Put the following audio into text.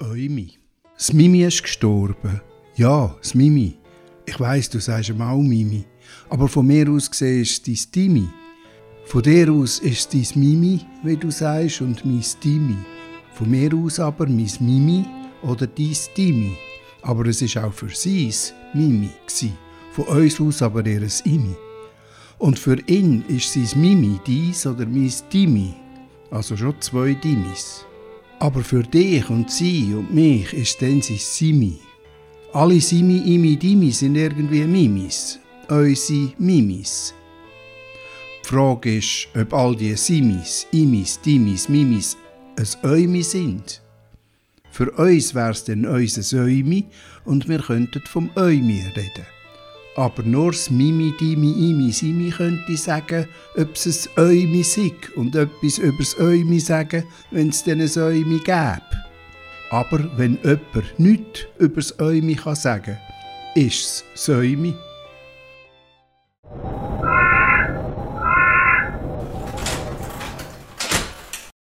Eumi. Das Mimi ist gestorben. Ja, das Mimi. Ich weiß, du sagst ihm auch Mimi. Aber von mir aus gesehen ist es dein Timi. Von dir aus ist es dein Mimi, wie du sagst, und mein Timi. Von mir aus aber mein Mimi oder dein Timi. Aber es ist auch für sie Mimi gsi. Von uns aus aber ihr Imi. Und für ihn ist sein Mimi dies oder mein Timi. Also schon zwei Dimis. Aber für dich und sie und mich ist dann sein Simi. Alle Simi, Imi, Dimi sind irgendwie Mimis. Unsere Mimis. Die Frage ist, ob all die Simis, Imis, Dimis, Mimis ein Eumi sind. Für uns wäre es dann unser Eumi und wir könnten vom Eumi reden. Aber nur das Mimi, Dimi, Imi, Simi könnte sagen, ob es ein Eumi sei und etwas über das Eumi sagen, wenn es denn ein Eumi gäbe. Aber wenn jemand nichts über das Eumi sagen kann, ist es das Eumi.